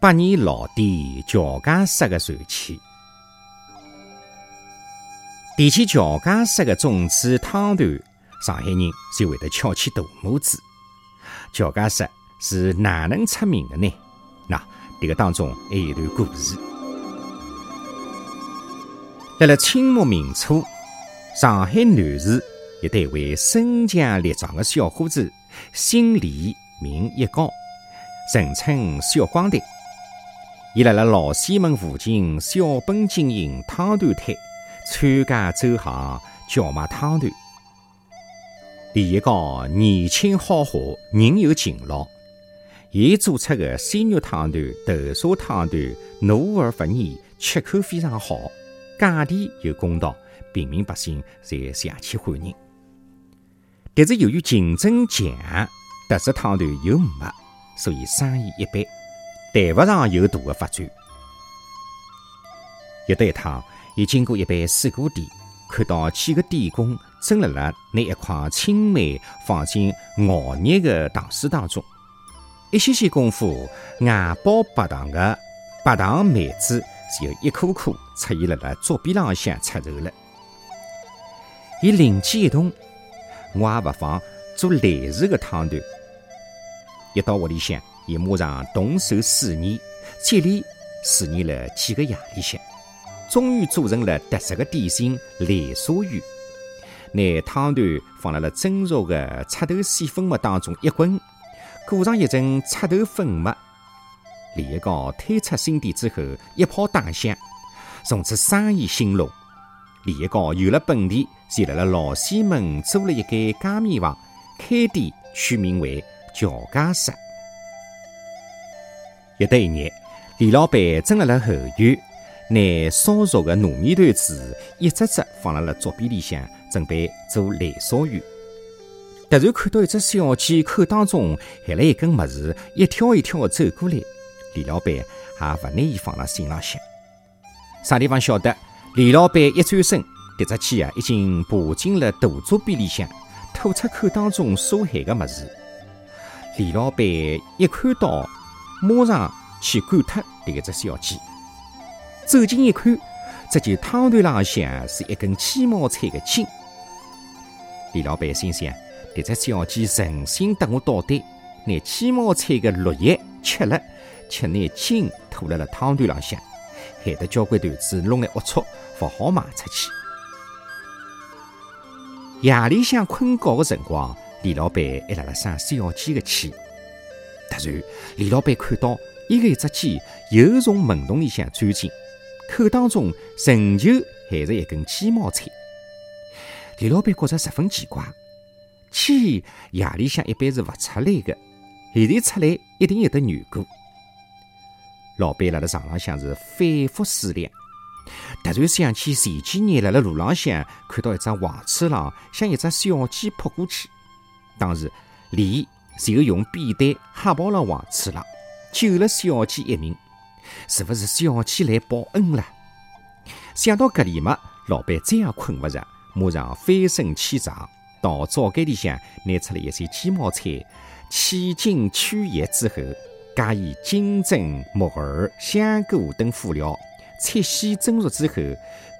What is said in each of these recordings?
百年老店乔家式的传奇。提起乔家式的粽子汤团，上海人就会得翘起大拇指。乔家式是哪能出名的呢？那这个当中还有一段故事。在了清末明初，上海南市有得一位身强力壮的小伙子，姓李，名一高，人称小光头。伊辣辣老西门附近小本经营汤团摊，参加走行叫卖汤团。李一高年轻好学，人又勤劳，伊做出的鲜肉汤团、豆沙汤团浓而不腻，吃口非常好，价钿又公道，平民百姓侪强气欢迎。但是由于竞争强，特色汤团又没，所以生意一般。谈不上有大的发展。有得一趟，伊经过一爿水果店，看到几个店工正辣辣拿一块青梅放进熬热的糖水当中，一歇歇功夫，外包白糖的白糖梅子就一颗颗出现辣辣桌边浪向出售了。伊灵机一动，我也不妨做类似的汤团。一到屋里向。伊马上动手试验，接连试验了几个夜里向，终于做成了特色的点心——蓝沙鱼。拿汤团放辣了蒸熟的赤豆细粉末当中一滚，裹上一层赤豆粉末。李一高推出新店之后，一炮打响，从此生意兴隆。李一高有了本地，就辣辣老西门租了一间街面房，开店取名为乔家食。有得一日，李老板正辣辣后院，拿烧熟的糯米团子一只只放辣辣桌边里向，准备做蓝烧鱼。突然看到一只小鸡口当中含了一根么子，一跳一跳走过来。李老板也勿拿伊放辣心浪向。啥地方晓得？李老板一转身，迭只鸡啊已经爬进了大桌边里向，吐出口当中所含的么子。李老板一看到。马上去赶脱迭只小鸡，走近一看，只见汤团浪向是一根鸡毛菜的筋。李老板心想：迭只小鸡诚心得我捣蛋，拿鸡毛菜的绿叶吃了，却拿筋吐辣了汤团浪向，害得交关团子弄来龌龊，勿好卖出去。夜里向困觉的辰光，李老板还辣辣生小鸡的气。突然，李老板看到一个一只鸡又从门洞里向钻进，口当中仍旧含着一根鸡毛菜。李老板觉着十分奇怪，鸡夜里向一般是勿出来的，现在出来一定有得缘故。老板辣辣床浪向是反复思量，突然想起前几年辣辣路浪向看到一只黄鼠狼向一只小鸡扑过去，当时李。就用扁担吓跑了黄鼠狼，救了小鸡一命，是不是小鸡来报恩了？想到搿里嘛，老板再也困勿着，马上翻身起床，到灶间里向拿出了一些鸡毛菜，去筋去叶之后，加以金针、木耳、香菇等辅料，切细蒸熟之后，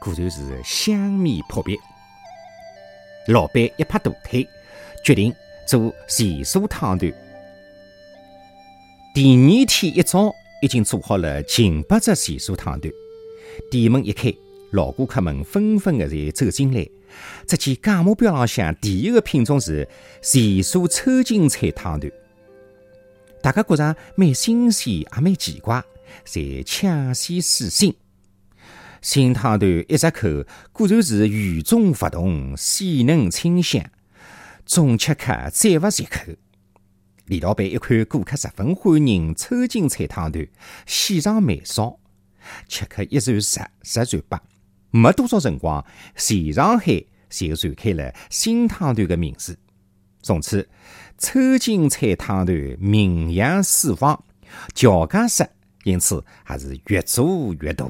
果然是香味扑鼻。老板一拍大腿，决定。做咸酥汤团，第二天一早已经做好了近百只咸酥汤团。店门一开，老顾客们纷纷的在走进来。只见价目表浪向第一个品种是咸酥抽筋菜汤团，大家觉着蛮新鲜，也蛮奇怪，侪抢先试新。新汤团一入口，果然是与众不同，鲜嫩清香。总吃客再勿入口。李老板一看顾客十分欢迎抽筋菜汤团，喜上眉梢。吃客一传十，十传百，没多少辰光，全上海就传开了新汤团的名字。从此，抽筋菜汤团名扬四方，乔家石因此还是越做越大。